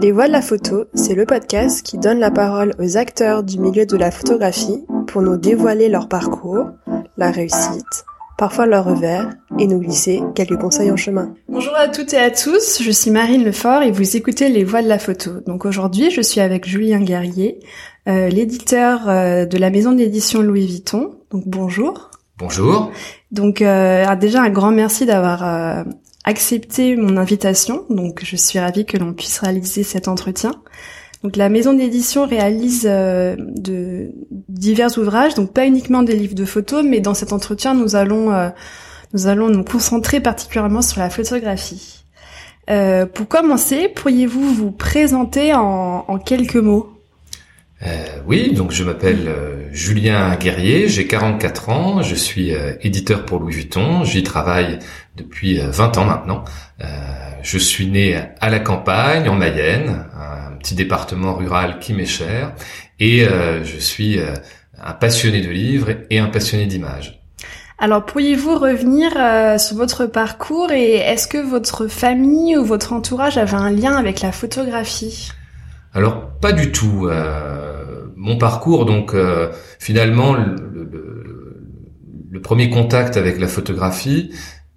Les Voix de la photo, c'est le podcast qui donne la parole aux acteurs du milieu de la photographie pour nous dévoiler leur parcours, la réussite, parfois leur revers, et nous glisser quelques conseils en chemin. Bonjour à toutes et à tous, je suis Marine Lefort et vous écoutez Les Voix de la photo. Donc aujourd'hui, je suis avec Julien Guerrier, euh, l'éditeur euh, de la maison d'édition Louis Vuitton. Donc bonjour. Bonjour. Donc euh, déjà un grand merci d'avoir euh, accepté mon invitation. Donc je suis ravie que l'on puisse réaliser cet entretien. Donc la maison d'édition réalise euh, de divers ouvrages, donc pas uniquement des livres de photos, mais dans cet entretien nous allons euh, nous allons nous concentrer particulièrement sur la photographie. Euh, pour commencer, pourriez-vous vous présenter en, en quelques mots? Oui, donc je m'appelle Julien Guerrier, j'ai 44 ans, je suis éditeur pour Louis Vuitton, j'y travaille depuis 20 ans maintenant. je suis né à la campagne, en Mayenne, un petit département rural qui m'est cher, et je suis un passionné de livres et un passionné d'images. Alors pourriez-vous revenir sur votre parcours et est-ce que votre famille ou votre entourage avait un lien avec la photographie? Alors pas du tout. Euh, mon parcours, donc euh, finalement, le, le, le, premier contact avec la photographie,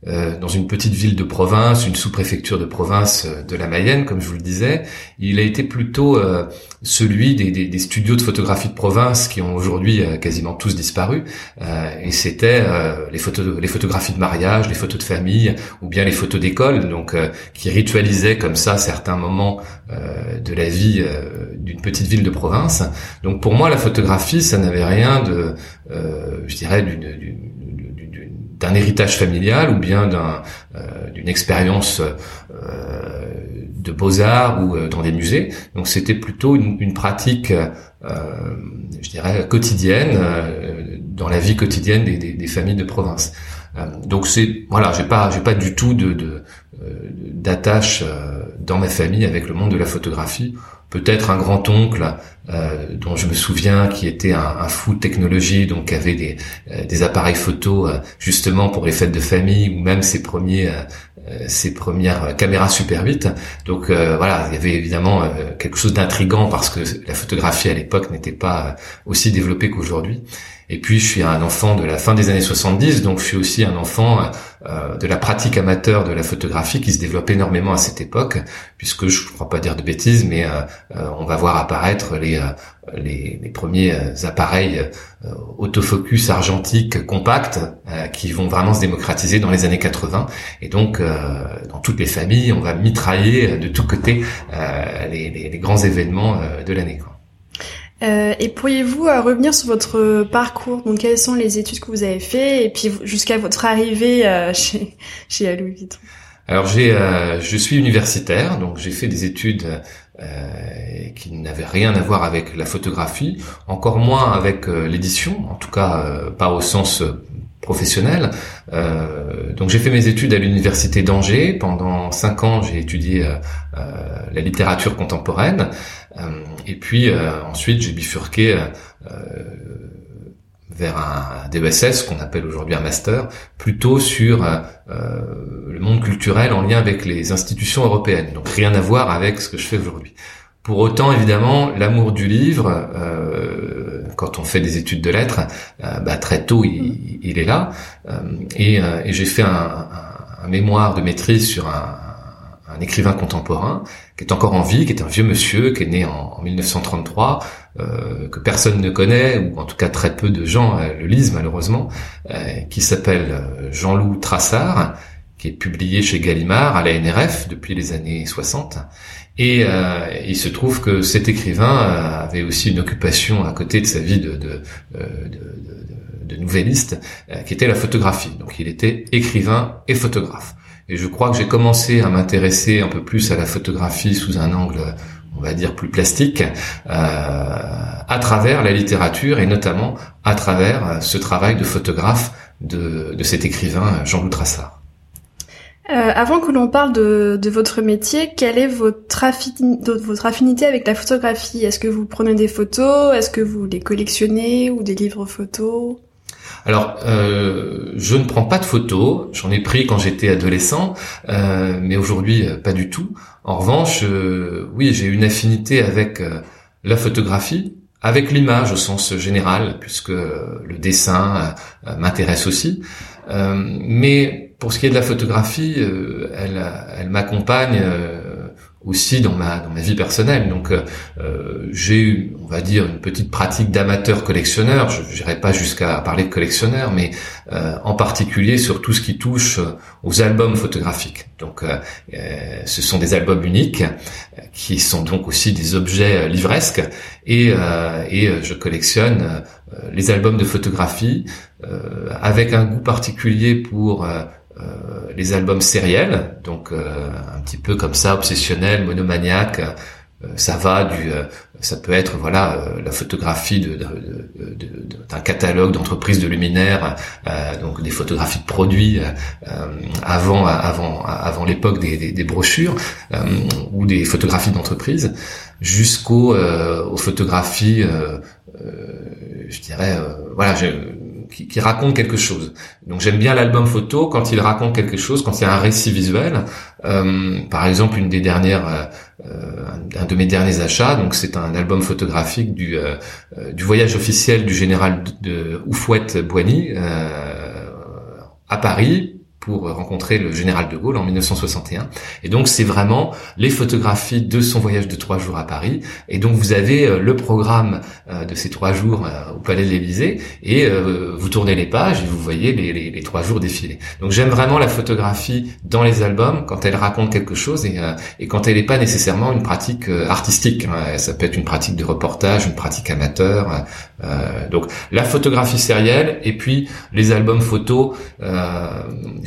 euh, dans une petite ville de province, une sous-préfecture de province euh, de la Mayenne, comme je vous le disais, il a été plutôt euh, celui des, des, des, studios de photographie de province qui ont aujourd'hui quasiment tous disparu. et c'était les photos, les photographies de mariage, les photos de famille, ou bien les photos d'école, donc qui ritualisaient comme ça certains moments de la vie d'une petite ville de province. Donc pour moi, la photographie, ça n'avait rien de, je dirais, d'une d'un héritage familial ou bien euh, d'une expérience euh, de beaux-arts ou euh, dans des musées. Donc c'était plutôt une, pratique, je dirais, quotidienne, dans la vie quotidienne des, familles de province. donc c'est voilà, j'ai pas j'ai pas du tout de, de d'attache dans ma famille avec le monde de la photographie peut-être un grand-oncle euh, dont je me souviens qui était un, un fou de technologie, donc avait des, euh, des appareils photo euh, justement pour les fêtes de famille ou même ses premiers ses premières caméras Super 8. Donc voilà, il y avait évidemment quelque chose d'intrigant parce que la photographie à l'époque n'était pas aussi développée qu'aujourd'hui. Et puis je suis un enfant de la fin des années 70, donc je suis aussi un enfant euh, de la pratique amateur de la photographie qui se développe énormément à cette époque, puisque je ne crois pas dire de bêtises, mais euh, euh, on va voir apparaître les, les, premiers appareils autofocus argentiques compacts qui vont vraiment se démocratiser dans les années 80. Et donc, dans toutes les familles, on va mitrailler de tous côtés les, les, grands événements de l'année. Euh, et pourriez-vous euh, revenir sur votre parcours? Donc, quelles sont les études que vous avez fait? Et puis jusqu'à votre arrivée euh, chez chez Louis Alors, j'ai, je suis universitaire, donc j'ai fait des études qui n'avaient rien à voir avec la photographie, encore moins avec l'édition, en tout cas pas au sens professionnel. donc j'ai fait mes études à l'université d'Angers. Pendant cinq ans, j'ai étudié la littérature contemporaine. Euh, et puis euh, ensuite, j'ai bifurqué euh, vers un DESS qu'on appelle aujourd'hui un master, plutôt sur euh, le monde culturel en lien avec les institutions européennes. Donc rien à voir avec ce que je fais aujourd'hui. Pour autant, évidemment, l'amour du livre, euh, quand on fait des études de lettres, euh, bah, très tôt, il, il est là. et, et j'ai fait un, un, un, mémoire de maîtrise sur un, un écrivain contemporain qui est encore en vie, qui est un vieux monsieur, qui est né en, 1933, euh, que personne ne connaît, ou en tout cas très peu de gens euh, le lisent malheureusement, euh, qui s'appelle euh, Jean-Loup Trassard, qui est publié chez Gallimard à la NRF depuis les années 60. Et euh, il se trouve que cet écrivain avait aussi une occupation à côté de sa vie de, de, de, de, de nouvelliste, qui était la photographie. Donc il était écrivain et photographe. Et je crois que j'ai commencé à m'intéresser un peu plus à la photographie sous un angle, on va dire, plus plastique, euh, à travers la littérature et notamment à travers euh, ce travail de photographe de, de cet écrivain Jean-Loup Trassard. Euh, avant que l'on parle de, de, votre métier, quelle est votre, votre affinité avec la photographie? Est-ce que vous prenez des photos? Est-ce que vous les collectionnez ou des livres photos? Alors, euh, je ne prends pas de photos. J'en ai pris quand j'étais adolescent, euh, mais aujourd'hui euh, pas du tout. En revanche, oui, j'ai une affinité avec la photographie, avec l'image au sens général, puisque le dessin m'intéresse aussi. mais pour ce qui est de la photographie, elle, elle m'accompagne aussi dans ma dans ma vie personnelle. Donc euh, euh j'ai on va dire une petite pratique d'amateur collectionneur. Je n'irai pas jusqu'à parler de collectionneur, mais euh, en particulier sur tout ce qui touche aux albums photographiques. Donc euh, euh ce sont des albums uniques qui sont donc aussi des objets livresques et et je collectionne les albums de photographie avec un goût particulier pour euh, les albums sériels, donc euh, un petit peu comme ça, obsessionnel, monomaniaque. Euh, ça va du, ça peut être voilà la photographie de, d'un catalogue d'entreprises de luminaires, donc des photographies de produits avant avant avant l'époque des, des, brochures ou des photographies d'entreprises, jusqu'aux aux photographies, je dirais voilà qui, raconte quelque chose. Donc j'aime bien l'album photo quand il raconte quelque chose, quand il y a un récit visuel. Euh, par exemple, une des dernières, euh, un de mes derniers achats, donc c'est un album photographique du, euh, du voyage officiel du général de, de Oufouette Boigny à Paris pour rencontrer le général de Gaulle en 1961. Et donc c'est vraiment les photographies de son voyage de trois jours à Paris. Et donc vous avez euh, le programme euh, de ces trois jours euh, au Palais de l'Élysée et vous tournez les pages et vous voyez les, les, les trois jours défiler. Donc j'aime vraiment la photographie dans les albums quand elle raconte quelque chose et, et quand elle n'est pas nécessairement une pratique artistique. Hein. Ça peut être une pratique de reportage, une pratique amateur. donc la photographie sérielle et puis les albums photos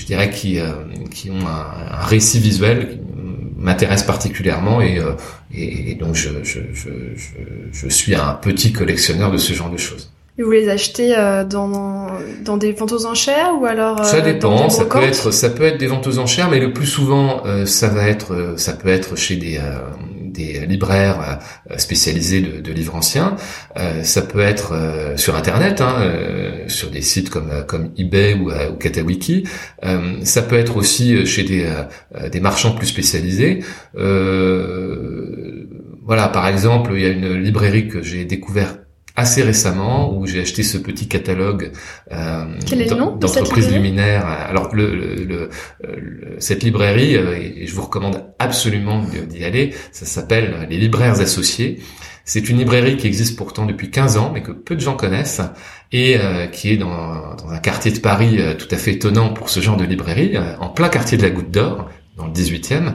dirais, qui, euh, qui ont un, récit visuel qui m'intéresse particulièrement et, euh, et, donc je, je, je, je, suis un petit collectionneur de ce genre de choses. Et vous les achetez euh, dans, dans des ventes aux enchères ou alors Ça dépend, ça peut être ça peut être des ventes aux enchères, mais le plus souvent ça va être ça peut être chez des des libraires euh, spécialisés de, livres anciens. Euh, ça peut être euh, sur Internet, hein, sur des sites comme comme eBay ou, ou Katawiki. ça peut être aussi chez des des marchands plus spécialisés. voilà, par exemple, il y a une librairie que j'ai découverte assez récemment où j'ai acheté ce petit catalogue euh, d'entreprises luminaires. Alors le, le, cette librairie, euh, et je vous recommande absolument d'y aller, ça s'appelle les libraires associés. C'est une librairie qui existe pourtant depuis 15 ans, mais que peu de gens connaissent, et euh, qui est dans, dans, un quartier de Paris euh, tout à fait étonnant pour ce genre de librairie, en plein quartier de la Goutte d'Or, dans le 18e.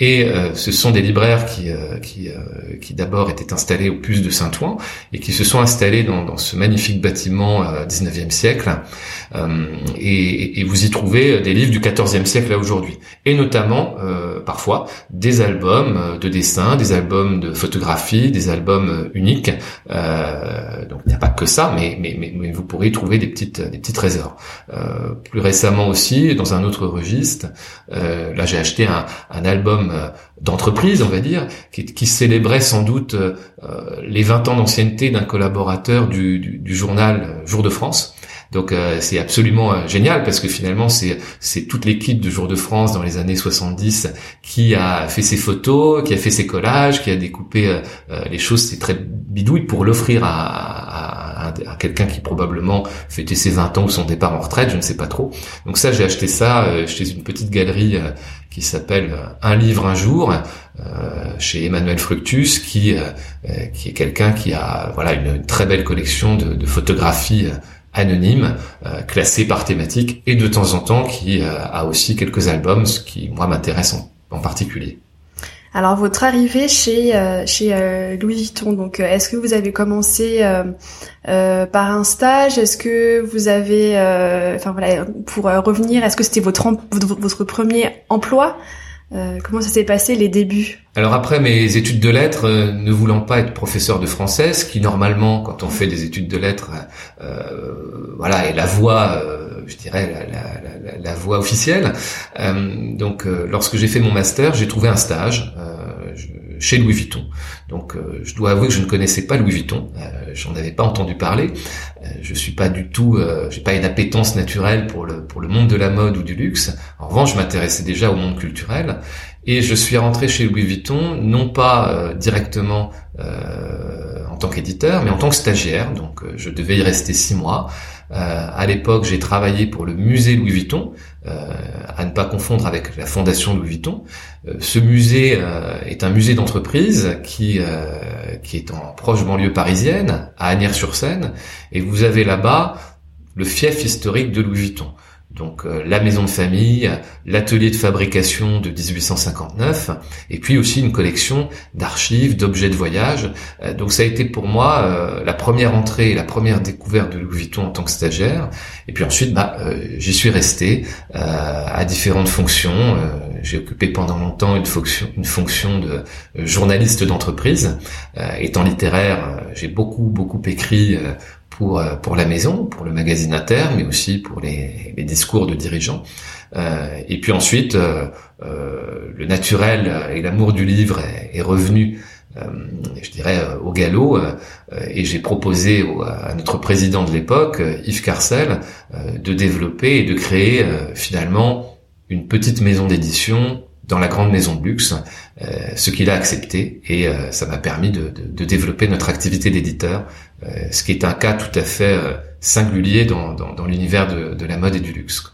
Et euh, ce sont des libraires qui, euh, qui, euh, qui d'abord étaient installés au Puce de Saint-Ouen et qui se sont installés dans, dans ce magnifique bâtiment 19e siècle. Et, et, vous y trouvez des livres du 14e siècle à aujourd'hui. Et notamment, parfois, des albums de dessin, des albums de photographie, des albums uniques. donc il n'y a pas que ça, mais, mais, mais, mais, vous pourrez y trouver des petites, des petits trésors. plus récemment aussi, dans un autre registre, là j'ai acheté un, un album euh, d'entreprise, on va dire, qui, qui célébrait sans doute euh, les 20 ans d'ancienneté d'un collaborateur du, du, du, journal Jour de France. Donc c'est absolument génial parce que finalement c'est c'est toute l'équipe de Jour de France dans les années 70 qui a fait ses photos, qui a fait ses collages, qui a découpé les choses, c'est très bidouille pour l'offrir à, à, à quelqu'un qui probablement fêtait ses 20 ans ou son départ en retraite, je ne sais pas trop. Donc ça j'ai acheté ça chez une petite galerie qui s'appelle Un livre un jour euh, chez Emmanuel Fructus, qui euh, qui est quelqu'un qui a voilà une, très belle collection de, photographies euh, anonymes classées par thématique et de temps en temps qui a aussi quelques albums, ce qui moi m'intéresse en particulier. Alors votre arrivée chez euh, chez euh, Louis Vuitton, donc euh, est-ce que vous avez commencé par un stage? Est-ce que vous avez, enfin voilà, pour revenir, est-ce que c'était votre votre premier emploi? Comment ça s'est passé les débuts? Alors après mes études de lettres, ne voulant pas être professeur de français, ce qui normalement, quand on fait des études de lettres, voilà, est la voie je dirais, la, la, la, voie officielle. Euh, donc, euh, lorsque j'ai fait mon master, j'ai trouvé un stage euh, chez Louis Vuitton. Donc je dois avouer que je ne connaissais pas Louis Vuitton, j'en avais pas entendu parler. je suis pas du tout, j'ai pas une appétence naturelle pour le pour le monde de la mode ou du luxe. En revanche, je m'intéressais déjà au monde culturel et je suis rentré chez Louis Vuitton non pas directement en tant qu'éditeur, mais en tant que stagiaire. Donc je devais y rester six mois. Euh, à l'époque, j'ai travaillé pour le musée Louis Vuitton, euh, à ne pas confondre avec la fondation Louis Vuitton. Euh, ce musée est un musée d'entreprise qui qui est en proche banlieue parisienne, à Agnières-sur-Seine, et vous avez là-bas le fief historique de Louis Vuitton donc euh, la maison de famille, l'atelier de fabrication de 1859, et puis aussi une collection d'archives, d'objets de voyage. Euh, donc ça a été pour moi euh, la première entrée la première découverte de Louis Vuitton en tant que stagiaire. Et puis ensuite, bah, j'y suis resté à différentes fonctions. j'ai occupé pendant longtemps une fonction, une fonction de journaliste d'entreprise. étant littéraire, j'ai beaucoup beaucoup écrit pour euh, pour la maison, pour le magazine Inter, mais aussi pour les, les discours de dirigeants. Euh, et puis ensuite, euh, euh le naturel et l'amour du livre est, est revenu, euh, je dirais, au galop. et j'ai proposé à notre président de l'époque, Yves Carcel, de développer et de créer finalement une petite maison d'édition dans la grande maison de luxe, ce qu'il a accepté et euh, ça m'a permis de, de, de, développer notre activité d'éditeur, euh, ce qui est un cas tout à fait singulier dans, dans, dans l'univers de, de, la mode et du luxe.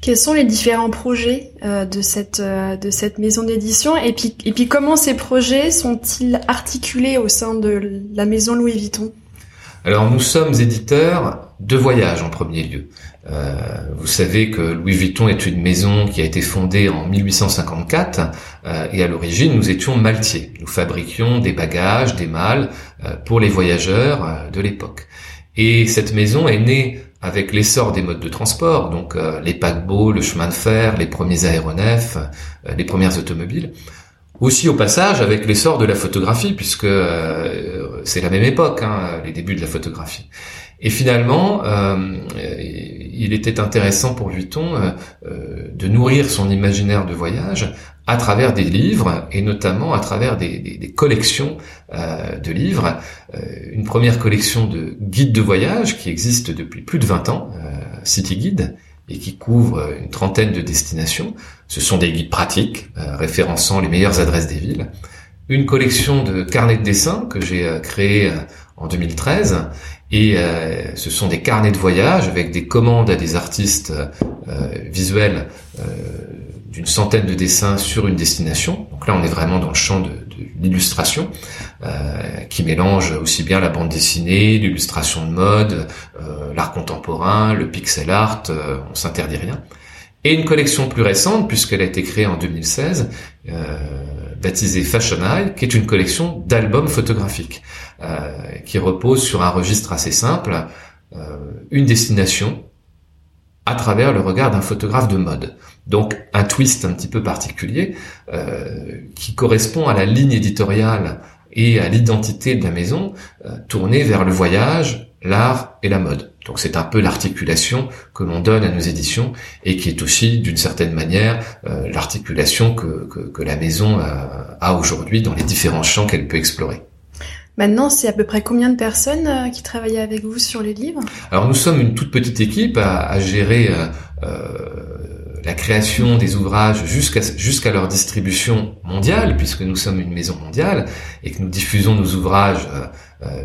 Quels sont les différents projets de cette de cette maison d'édition et puis et puis comment ces projets sont-ils articulés au sein de la maison Louis Vuitton? Alors nous sommes éditeurs de voyage en premier lieu. Euh, vous savez que Louis Vuitton est une maison qui a été fondée en 1854 euh, et à l'origine nous étions maltiers. Nous fabriquions des bagages, des malles euh, pour les voyageurs euh, de l'époque. Et cette maison est née avec l'essor des modes de transport, donc euh, les paquebots, le chemin de fer, les premiers aéronefs, les premières automobiles. Aussi au passage avec l'essor de la photographie, puisque c'est la même époque, hein, les débuts de la photographie. Et finalement, euh, il était intéressant pour Vuitton euh, euh, de nourrir son imaginaire de voyage à travers des livres et notamment à travers des, collections de livres. Une première collection de guides de voyage qui existe depuis plus de 20 ans, City Guide, et qui couvre une trentaine de destinations. Ce sont des guides pratiques référençant les meilleures adresses des villes. Une collection de carnets de dessin que j'ai créé en 2013 et euh, ce sont des carnets de voyage avec des commandes à des artistes euh, visuels euh, d'une centaine de dessins sur une destination. Donc là, on est vraiment dans le champ de, de l'illustration, qui mélange aussi bien la bande dessinée, l'illustration de mode, l'art contemporain, le pixel art, on s'interdit rien. Et une collection plus récente, puisqu'elle a été créée en 2016, baptisée Fashion Eye, qui est une collection d'albums photographiques. Euh, qui repose sur un registre assez simple, euh, une destination à travers le regard d'un photographe de mode. Donc un twist un petit peu particulier euh, qui correspond à la ligne éditoriale et à l'identité de la maison tournée vers le voyage, l'art et la mode. Donc c'est un peu l'articulation que l'on donne à nos éditions et qui est aussi d'une certaine manière l'articulation que, que, que, la maison a aujourd'hui dans les différents champs qu'elle peut explorer. Maintenant, c'est à peu près combien de personnes euh, qui travaillent avec vous sur les livres? Alors nous sommes une toute petite équipe à, à gérer euh, euh, la création des ouvrages jusqu'à jusqu'à leur distribution mondiale, puisque nous sommes une maison mondiale et que nous diffusons nos ouvrages euh, euh,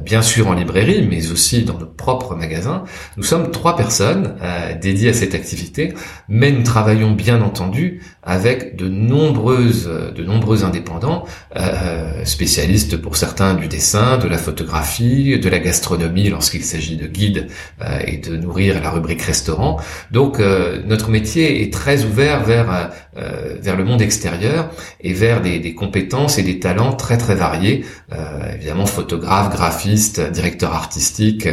bien sûr en librairie, mais aussi dans nos propres magasins. Nous sommes trois personnes euh, dédiées à cette activité, mais nous travaillons bien entendu avec de nombreuses, de nombreux indépendants, euh, spécialistes pour certains du dessin, de la photographie, de la gastronomie lorsqu'il s'agit de guides et de nourrir la rubrique restaurant. Donc notre métier est très ouvert vers vers le monde extérieur et vers des, des, compétences et des talents très très variés, évidemment photographes, graphistes graphiste, directeur artistique.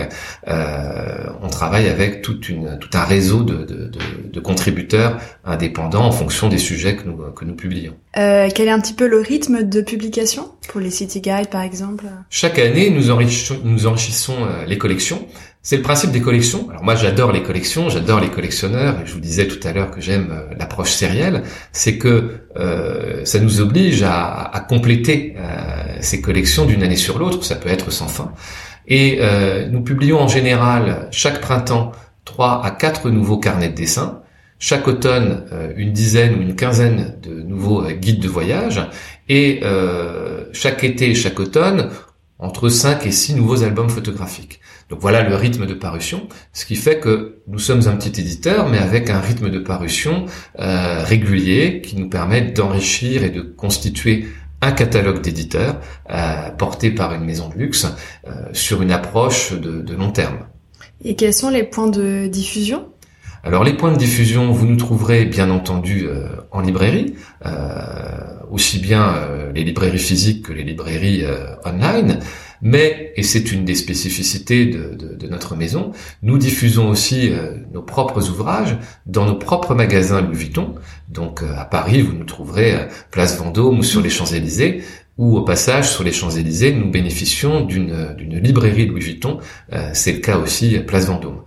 Euh, on travaille avec toute une, tout un réseau de, de, de, de, contributeurs indépendants en fonction des sujets que nous, que nous publions. Euh, quel est un petit peu le rythme de publication pour les City Guides par exemple? Chaque année, nous enrichissons, nous enrichissons euh, les collections C'est le principe des collections. Alors moi j'adore les collections, j'adore les collectionneurs, et je vous disais tout à l'heure que j'aime euh, l'approche sérielle, c'est que euh, ça nous oblige à, compléter euh, ces collections d'une année sur l'autre, ça peut être sans fin. Et nous publions en général chaque printemps trois à quatre nouveaux carnets de dessin, chaque automne une dizaine ou une quinzaine de nouveaux guides de voyage, et chaque été et chaque automne entre 5 et 6 nouveaux albums photographiques. Donc voilà le rythme de parution, ce qui fait que nous sommes un petit éditeur, mais avec un rythme de parution euh, régulier qui nous permet d'enrichir et de constituer un catalogue d'éditeurs euh, porté par une maison de luxe euh, sur une approche de, de long terme. Et quels sont les points de diffusion? Alors les points de diffusion, vous nous trouverez bien entendu euh, en librairie, euh, aussi bien euh, les librairies physiques que les librairies online. Mais, et c'est une des spécificités de, notre maison, nous diffusons aussi nos propres ouvrages dans nos propres magasins Louis Vuitton. Donc à Paris, vous nous trouverez place Vendôme ou sur les Champs-Élysées, ou au passage sur les Champs-Élysées, nous bénéficions d'une librairie Louis Vuitton. c'est le cas aussi place Vendôme.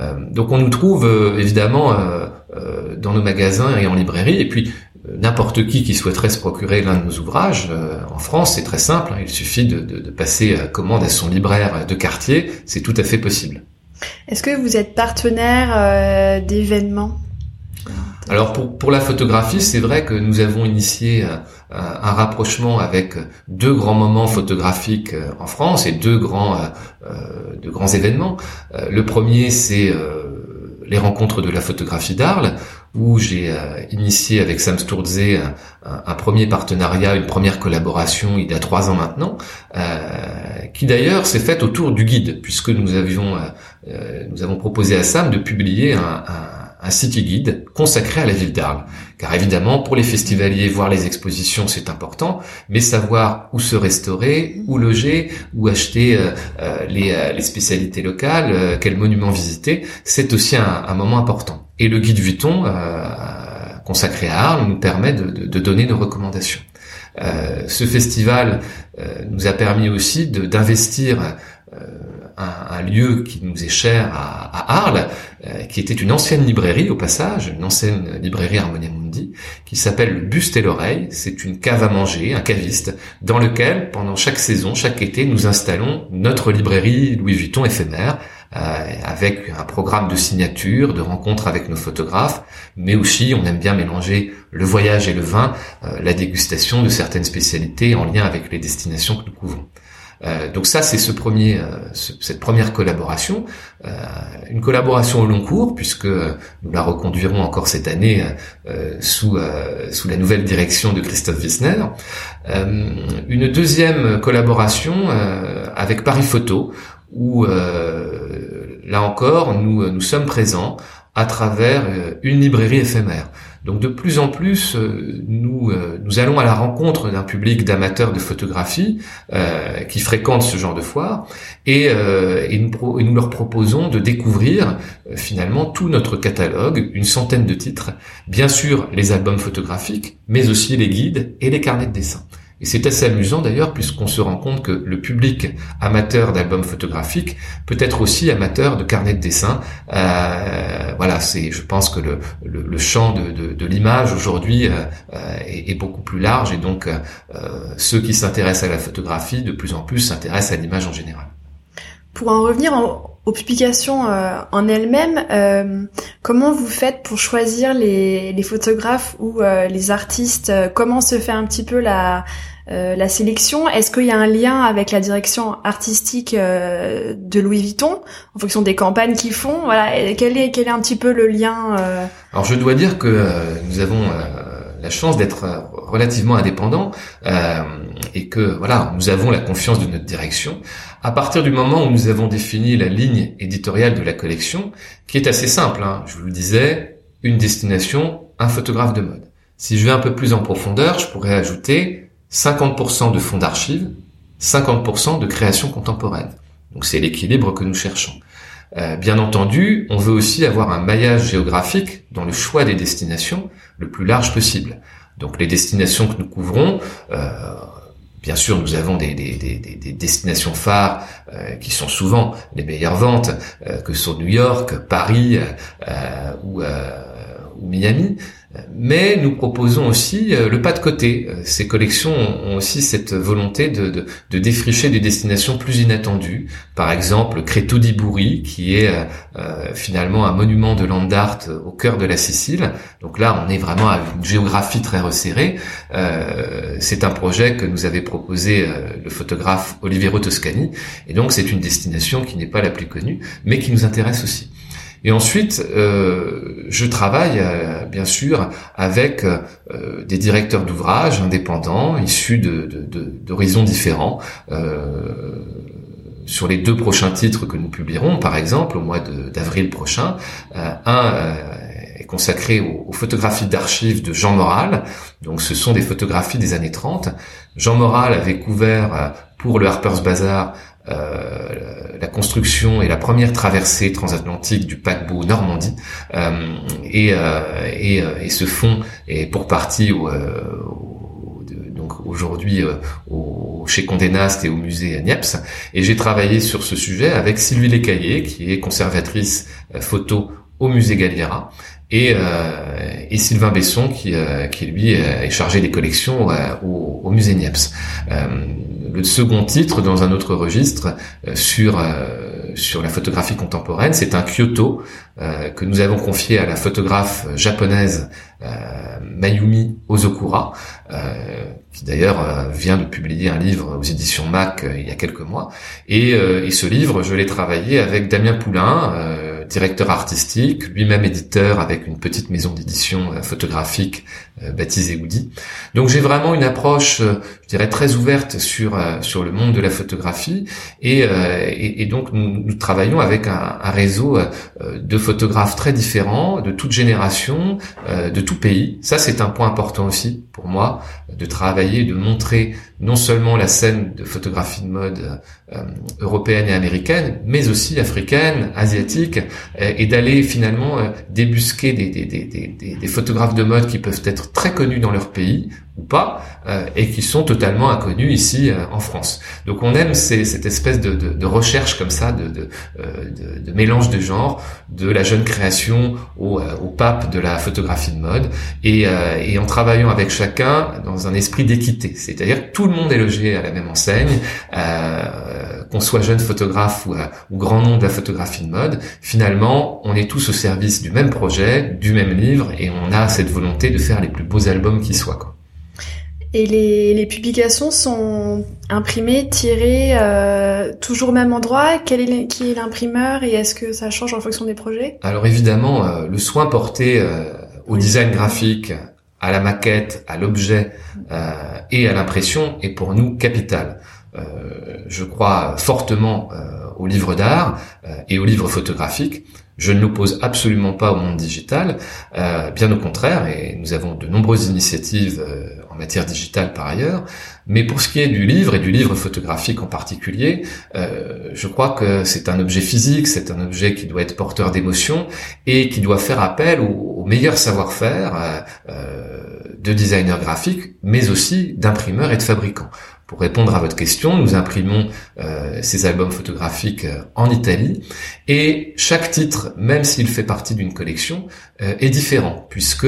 Euh, donc on nous trouve euh, évidemment euh, dans nos magasins et en librairie. Et puis n'importe qui qui souhaiterait se procurer l'un de nos ouvrages en France, c'est très simple. Hein. il suffit de, de, de, passer commande à son libraire de quartier. C'est tout à fait possible. Est-ce que vous êtes partenaire d'événements? Alors pour, pour la photographie, c'est vrai que nous avons initié un, un, rapprochement avec deux grands moments photographiques euh, en France et deux grands, euh, euh, de grands événements. Le premier, c'est les rencontres de la photographie d'Arles, où j'ai initié avec Sam Sturze un, un, premier partenariat, une première collaboration il y a trois ans maintenant, qui d'ailleurs s'est faite autour du guide, puisque nous avions nous avons proposé à Sam de publier un, un city guide consacré à la ville d'Arles. Car évidemment, pour les festivaliers, voir les expositions, c'est important, mais savoir où se restaurer, où loger, où acheter euh, euh, les, euh, les, spécialités locales, quel monument visiter, c'est aussi un, un, moment important. Et le guide Vuitton, consacré à Arles, nous permet de donner nos recommandations. ce festival nous a permis aussi d'investir un, lieu qui nous est cher à, Arles, euh, qui était une ancienne librairie au passage, une ancienne librairie Harmonia Mundi, qui s'appelle le Buste et l'Oreille. C'est une cave à manger, un caviste, dans lequel, pendant chaque saison, chaque été, nous installons notre librairie Louis Vuitton éphémère, euh, avec un programme de signature, de rencontres avec nos photographes, mais aussi on aime bien mélanger le voyage et le vin, euh, la dégustation de certaines spécialités en lien avec les destinations que nous couvrons. Euh, donc ça, c'est ce premier, euh, cette première collaboration, euh, une collaboration au long cours puisque nous la reconduirons encore cette année sous sous la nouvelle direction de Christophe Wissner. une deuxième collaboration avec Paris Photo où là encore nous nous sommes présents à travers une librairie éphémère. Donc de plus en plus, euh, nous, euh, nous allons à la rencontre d'un public d'amateurs de photographie euh, qui fréquentent ce genre de foire et, nous, leur proposons de découvrir finalement tout notre catalogue, une centaine de titres, bien sûr les albums photographiques, mais aussi les guides et les carnets de dessin. Et c'est assez amusant d'ailleurs puisqu'on se rend compte que le public amateur d'albums photographiques peut être aussi amateur de carnets de dessin. Euh, voilà, c'est, je pense que le, le, champ de, de, l'image aujourd'hui euh, est, est, beaucoup plus large et donc euh, ceux qui s'intéressent à la photographie de plus en plus s'intéressent à l'image en général. Pour en revenir aux publications euh, en elles-mêmes, euh, comment vous faites pour choisir les, les photographes ou euh, les artistes Comment se fait un petit peu la, la sélection? Est-ce qu'il y a un lien avec la direction artistique de Louis Vuitton en fonction des campagnes qu'ils font? Voilà, quel est quel est un petit peu le lien Alors je dois dire que nous avons la chance d'être relativement indépendants et que voilà, nous avons la confiance de notre direction à partir du moment où nous avons défini la ligne éditoriale de la collection, qui est assez simple, hein, je vous le disais, une destination, un photographe de mode. Si je vais un peu plus en profondeur, je pourrais ajouter 50% de fonds d'archives, 50% de création contemporaine. Donc c'est l'équilibre que nous cherchons. Euh, bien entendu, on veut aussi avoir un maillage géographique dans le choix des destinations le plus large possible. Donc les destinations que nous couvrons, euh, bien sûr, nous avons des, des, des, des destinations phares qui sont souvent les meilleures ventes, que sont New York, Paris ou, ou Miami. Mais nous proposons aussi euh, le pas de côté. Euh, ces collections ont aussi cette volonté de, de, de défricher des destinations plus inattendues. Par exemple, Creto di Burri, qui est euh, finalement un monument de land art au cœur de la Sicile. Donc là, on est vraiment à une géographie très resserrée. Euh, c'est un projet que nous avait proposé le photographe Oliviero Toscani. Et donc, c'est une destination qui n'est pas la plus connue, mais qui nous intéresse aussi. Et ensuite, euh, je travaille euh, bien sûr avec euh, des directeurs d'ouvrages indépendants issus d'horizons de, de, différents. sur les deux prochains titres que nous publierons, par exemple, au mois d'avril prochain, un est consacré aux, photographies d'archives de Jean Moral. Donc, ce sont des photographies des années 30. Jean Moral avait couvert pour le Harper's Bazaar euh, la construction et la première traversée transatlantique du paquebot Normandie. Euh, et, euh, et, et, ce est pour partie donc aujourd'hui au, chez Condé Nast et au musée Niepce. Et j'ai travaillé sur ce sujet avec Sylvie Lécaillé qui est conservatrice photo au musée Galliera et, euh, et Sylvain Besson qui, qui lui est chargé des collections au, au, musée Niepce le second titre dans un autre registre euh, sur euh, sur la photographie contemporaine, c'est un Kyoto euh, que nous avons confié à la photographe japonaise Mayumi Ozokura, qui d'ailleurs vient de publier un livre aux éditions Mac il y a quelques mois. Et, et ce livre, je l'ai travaillé avec Damien Poulain directeur artistique, lui-même éditeur avec une petite maison d'édition euh, photographique euh, baptisée Woody. Donc j'ai vraiment une approche, euh, je dirais, très ouverte sur sur le monde de la photographie et, et, donc nous, travaillons avec un, réseau de photographes très différents, de toute génération, de tout pays. Ça c'est un point important aussi pour moi, de travailler, de montrer non seulement la scène de photographie de mode européenne et américaine, mais aussi africaine, asiatique, et d'aller finalement euh, débusquer des, photographes de mode qui peuvent être très connus dans leur pays ou pas, et qui sont totalement inconnus ici en France. Donc on aime ces, cette espèce de, de, de, recherche comme ça, de, de, de, mélange de genres, de la jeune création au, au pape de la photographie de mode, et, et en travaillant avec chacun dans un esprit d'équité, c'est-à-dire tout le monde est logé à la même enseigne. Euh, euh, qu'on soit jeune photographe ou, euh, ou, grand nom de la photographie de mode, finalement, on est tous au service du même projet, du même livre, et on a cette volonté de faire les plus beaux albums qui soient. Quoi. Et les, les, publications sont imprimées, tirées, euh, toujours au même endroit Quel est, Qui est l'imprimeur et est-ce que ça change en fonction des projets? Alors évidemment, euh, le soin porté au design graphique, à la maquette, à l'objet et à l'impression est pour nous capital. Euh, je crois fortement euh, au livre d'art euh, et au livre photographique. Je ne l'oppose absolument pas au monde digital, bien au contraire, et nous avons de nombreuses initiatives matière digitale par ailleurs. Mais pour ce qui est du livre et du livre photographique en particulier, je crois que c'est un objet physique, c'est un objet qui doit être porteur d'émotions et qui doit faire appel au, meilleur savoir-faire de designers graphiques, mais aussi d'imprimeurs et de fabricants. Pour répondre à votre question, nous imprimons euh, ces albums photographiques euh, en Italie et chaque titre, même s'il fait partie d'une collection, euh, est différent puisque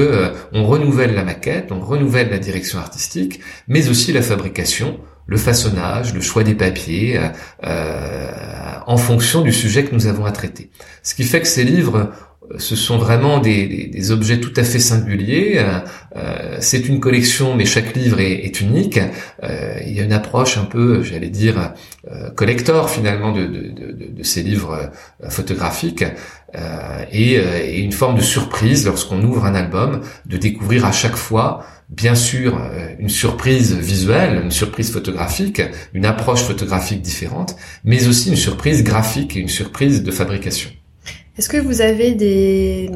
on renouvelle la maquette, on renouvelle la direction artistique, mais aussi la fabrication, le façonnage, le choix des papiers, en fonction du sujet que nous avons à traiter. Ce qui fait que ces livres ce sont vraiment des, objets tout à fait singuliers. Euh, euh, c'est une collection, mais chaque livre est, unique. Euh, il y a une approche un peu, j'allais dire, collector finalement de, ces livres photographiques. Et, et, une forme de surprise lorsqu'on ouvre un album, de découvrir à chaque fois, bien sûr, une surprise visuelle, une surprise photographique, une approche photographique différente, mais aussi une surprise graphique et une surprise de fabrication. Est-ce que vous avez des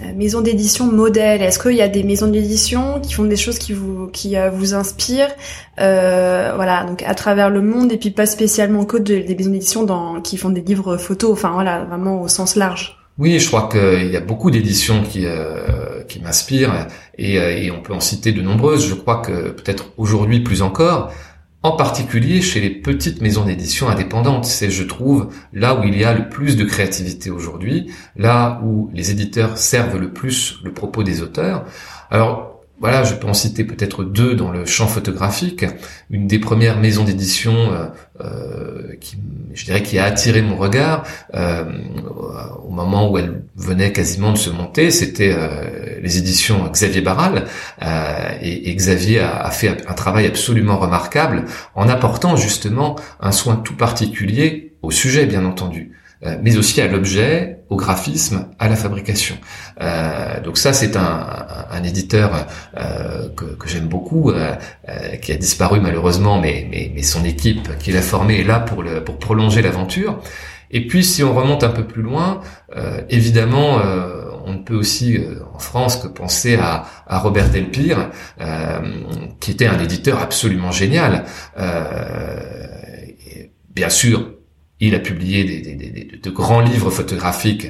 euh, maisons d'édition modèles? Est-ce qu'il y a des maisons d'édition qui font des choses qui vous qui euh, vous inspirent? Euh, Voilà, donc à travers le monde et puis pas spécialement que des maisons d'édition qui font des livres photos. Enfin voilà, vraiment au sens large. Oui, je crois qu'il y a beaucoup d'éditions qui qui m'inspirent et, et on peut en citer de nombreuses. Je crois que peut-être aujourd'hui plus encore, en particulier chez les petites maisons d'édition indépendantes. C'est, je trouve, là où il y a le plus de créativité aujourd'hui, là où les éditeurs servent le plus le propos des auteurs. Alors, voilà, je peux en citer peut-être deux dans le champ photographique. Une des premières maisons d'édition euh, euh, qui, je dirais, qui a attiré mon regard euh, au moment où elle venait quasiment de se monter, c'était les éditions Xavier Barral. Et, Xavier a, fait un travail absolument remarquable en apportant justement un soin tout particulier au sujet, bien entendu. Euh, mais aussi à l'objet, au graphisme, à la fabrication. Euh, donc ça, c'est un, un, éditeur euh, que, que j'aime beaucoup, euh, euh, qui a disparu malheureusement, mais, mais, mais son équipe qui l'a formé est là pour, le, pour prolonger l'aventure. Et puis, si on remonte un peu plus loin, évidemment, on ne peut aussi en France que penser à, à Robert Delpire, qui était un éditeur absolument génial. bien sûr, il a publié de grands livres photographiques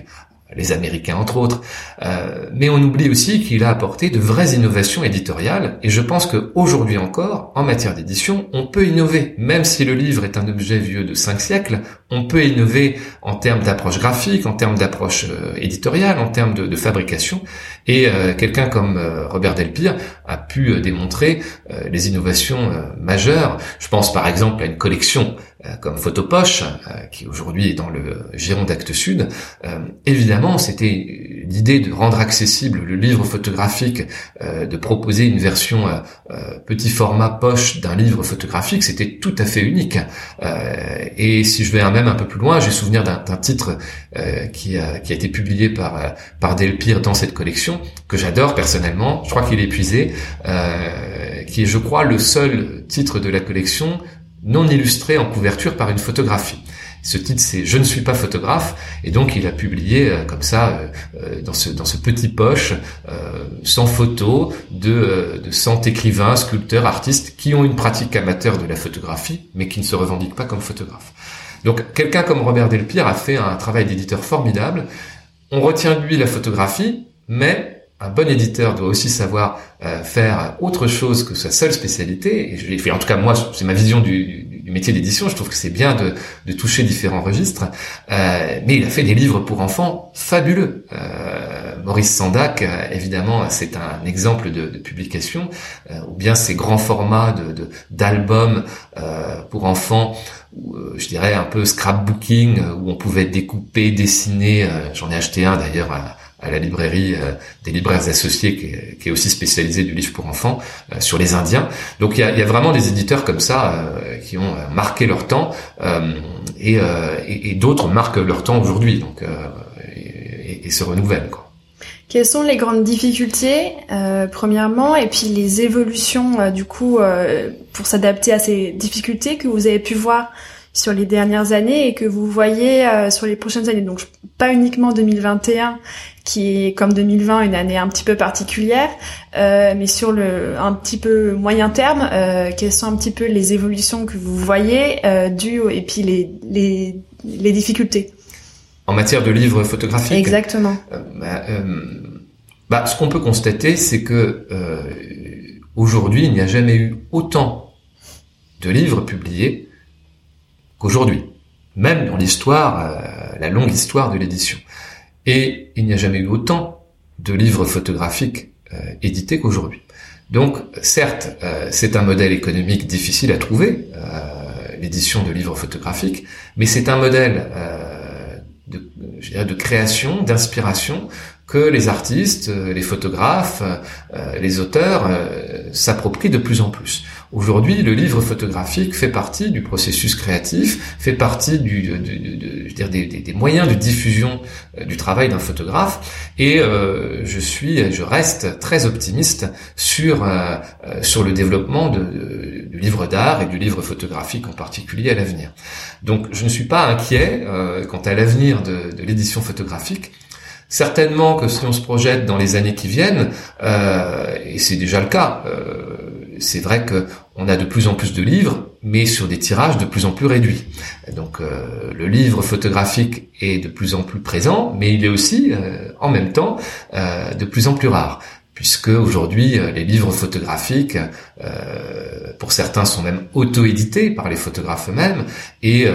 les Américains entre autres, euh, mais on oublie aussi qu'il a apporté de vraies innovations éditoriales, et je pense qu'aujourd'hui encore, en matière d'édition, on peut innover, même si le livre est un objet vieux de cinq siècles, on peut innover en termes d'approche graphique, en termes d'approche euh, éditoriale, en termes de, fabrication, et euh, quelqu'un comme Robert Delpire a pu démontrer les innovations majeures. Je pense par exemple à une collection comme Photopoche, qui aujourd'hui est dans le giron d'Actes Sud, évidemment c'était l'idée de rendre accessible le livre photographique, euh, de proposer une version euh, euh, petit format poche d'un livre photographique, c'était tout à fait unique. et si je vais même un peu plus loin, j'ai souvenir d'un titre qui a, été publié par par Delpire dans cette collection que j'adore personnellement. Je crois qu'il est épuisé, qui est, je crois, le seul titre de la collection non illustré en couverture par une photographie. Ce titre, c'est Je ne suis pas photographe, et donc il a publié euh, comme ça euh, euh, dans ce dans ce petit poche sans photo de de 100 écrivains, sculpteurs, artistes qui ont une pratique amateur de la photographie, mais qui ne se revendiquent pas comme photographes. Donc quelqu'un comme Robert Delpire a fait un travail d'éditeur formidable. On retient de lui la photographie, mais un bon éditeur doit aussi savoir faire autre chose que sa seule spécialité. Et en tout cas moi, c'est ma vision du, métier d'édition. Je trouve que c'est bien de, de, toucher différents registres. Euh, mais il a fait des livres pour enfants fabuleux. Euh, Maurice Sandac, euh, évidemment, c'est un exemple de, publication, euh, ou bien ces grands formats de d'albums euh, pour enfants, je dirais un peu scrapbooking, où on pouvait découper, dessiner. J'en ai acheté un d'ailleurs à la librairie euh, des libraires associés qui est, qui est, aussi spécialisé du livre pour enfants euh, sur les Indiens. Donc il y a, y a, vraiment des éditeurs comme ça euh, qui ont marqué leur temps et, et, et d'autres marquent leur temps aujourd'hui donc et, et, se renouvellent. Quoi. Quelles sont les grandes difficultés, euh, premièrement, et puis les évolutions, du coup, euh, pour s'adapter à ces difficultés que vous avez pu voir sur les dernières années et que vous voyez sur les prochaines années. Donc, pas uniquement 2021, qui est comme 2020 une année un petit peu particulière, euh, mais sur le un petit peu moyen terme, euh, quelles sont un petit peu les évolutions que vous voyez euh, dues et puis les, les, les difficultés en matière de livres photographiques. Exactement. Euh, bah, euh, bah, ce qu'on peut constater, c'est que aujourd'hui, il n'y a jamais eu autant de livres publiés qu'aujourd'hui, même dans l'histoire, la longue histoire de l'édition. Et il n'y a jamais eu autant de livres photographiques euh, édités qu'aujourd'hui. Donc, certes, euh, c'est un modèle économique difficile à trouver, euh, l'édition de livres photographiques, mais c'est un modèle de création, d'inspiration que les artistes, les photographes, les auteurs s'approprient de plus en plus. Aujourd'hui, le livre photographique fait partie du processus créatif, fait partie du, dire, des, des, moyens de diffusion euh, du travail d'un photographe. Et euh, je suis, je reste très optimiste sur euh, sur le développement de, du livre d'art et du livre photographique en particulier à l'avenir. Donc, je ne suis pas inquiet quant à l'avenir de, de l'édition photographique. Certainement que si on se projette dans les années qui viennent, euh, et c'est déjà le cas, euh, c'est vrai que on a de plus en plus de livres, mais sur des tirages de plus en plus réduits. Donc euh, le livre photographique est de plus en plus présent, mais il est aussi, euh, en même temps, euh, de plus en plus rare puisque aujourd'hui les livres photographiques, pour certains, sont même auto-édités par les photographes eux-mêmes et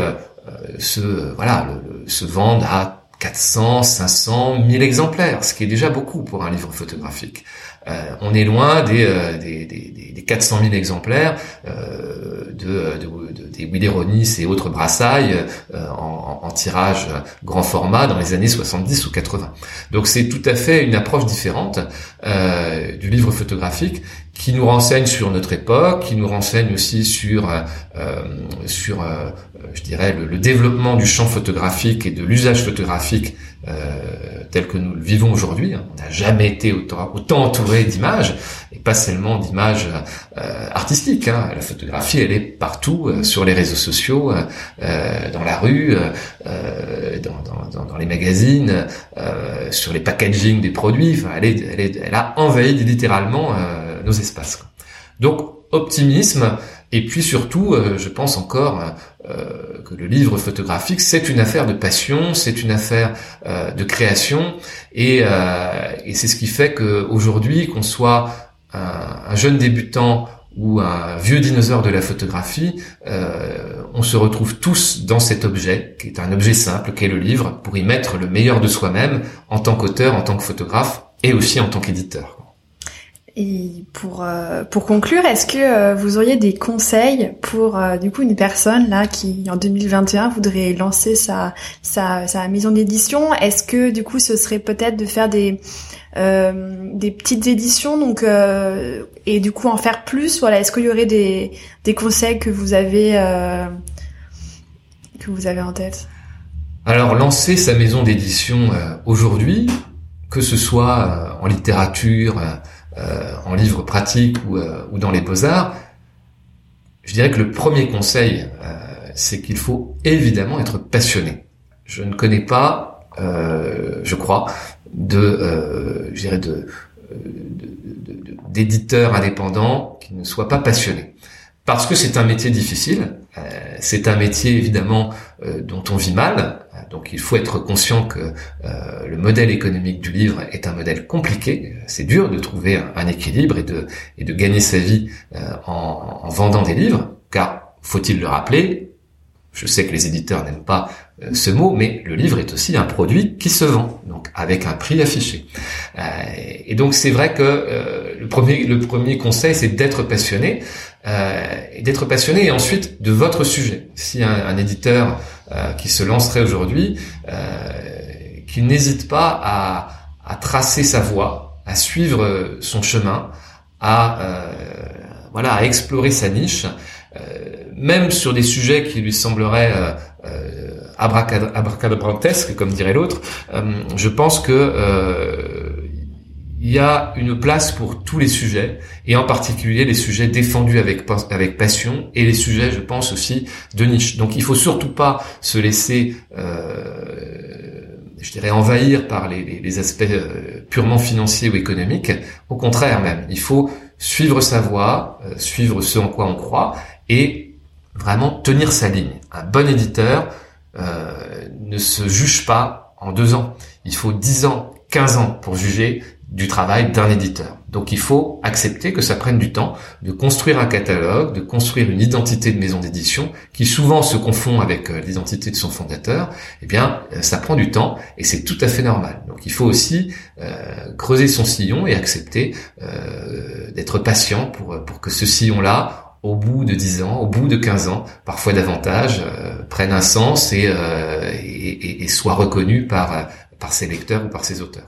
se voilà se vendent à 400, 500, 1000 exemplaires, ce qui est déjà beaucoup pour un livre photographique. Euh, on est loin des, euh, des, des, des 400 000 exemplaires euh, de, de, de, des et autres brassailles en, tirage grand format dans les années 70 ou 80. Donc c'est tout à fait une approche différente du livre photographique qui nous renseigne sur notre époque, qui nous renseigne aussi sur sur je dirais le, le, développement du champ photographique et de l'usage photographique euh, tel que nous le vivons aujourd'hui. Hein. On n'a jamais été autant, entouré d'images, et pas seulement d'images euh, artistiques. Hein. La photographie, elle est partout, euh, sur les réseaux sociaux, euh, dans la rue, dans, dans, dans, les magazines, sur les packaging des produits. Enfin, elle, est, elle, est, elle a envahi littéralement nos espaces. Donc, optimisme, et puis surtout, je pense encore euh, que le livre photographique, c'est une affaire de passion, c'est une affaire euh, de création, et, euh, c'est ce qui fait qu'aujourd'hui, qu'on soit un, un, jeune débutant ou un vieux dinosaure de la photographie, on se retrouve tous dans cet objet, qui est un objet simple, qui est le livre, pour y mettre le meilleur de soi-même en tant qu'auteur, en tant que photographe, et aussi en tant qu'éditeur. Et pour euh, pour conclure, est-ce que euh, vous auriez des conseils pour euh, du coup une personne là qui en 2021 voudrait lancer sa sa, sa maison d'édition? Est-ce que du coup ce serait peut-être de faire des des petites éditions donc et du coup en faire plus? Voilà, est-ce qu'il y aurait des des conseils que vous avez que vous avez en tête? Alors lancer sa maison d'édition aujourd'hui, que ce soit en littérature euh, en livre pratique ou, euh, ou dans les beaux-arts, je dirais que le premier conseil, euh, c'est qu'il faut évidemment être passionné. Je ne connais pas, je crois, de, je dirais de, d'éditeurs indépendants qui ne soient pas passionnés. Parce que c'est un métier difficile, c'est un métier évidemment dont on vit mal, donc il faut être conscient que euh, le modèle économique du livre est un modèle compliqué. C'est dur de trouver un, équilibre et de, et de gagner sa vie euh, en, en, vendant des livres, car faut-il le rappeler, je sais que les éditeurs n'aiment pas euh, ce mot, mais le livre est aussi un produit qui se vend, donc avec un prix affiché. Euh, et donc c'est vrai que euh, le premier le premier conseil c'est d'être passionné, et d'être passionné et ensuite de votre sujet. Si un, un éditeur euh, qui se lancerait aujourd'hui, euh, qu'il n'hésite pas à, à, tracer sa voie, à suivre son chemin, à euh, voilà, à explorer sa niche, même sur des sujets qui lui sembleraient euh, abracadabrantesques, comme dirait l'autre. je pense que il y a une place pour tous les sujets, et en particulier les sujets défendus avec, avec passion, et les sujets, je pense aussi, de niche. Donc il faut surtout pas se laisser, euh, je dirais, envahir par les, les, aspects euh, purement financiers ou économiques. Au contraire même, il faut suivre sa voie, euh, suivre ce en quoi on croit, et vraiment tenir sa ligne. Un bon éditeur euh, ne se juge pas en deux ans. Il faut dix ans, quinze ans pour juger du travail d'un éditeur. Donc il faut accepter que ça prenne du temps de construire un catalogue, de construire une identité de maison d'édition qui souvent se confond avec euh, l'identité de son fondateur. Eh bien, euh, ça prend du temps et c'est tout à fait normal. Donc il faut aussi euh, creuser son sillon et accepter d'être patient pour, pour que ce sillon-là, au bout de 10 ans, au bout de 15 ans, parfois davantage, prenne un sens et, et, et, soit reconnu par ses lecteurs ou par ses auteurs.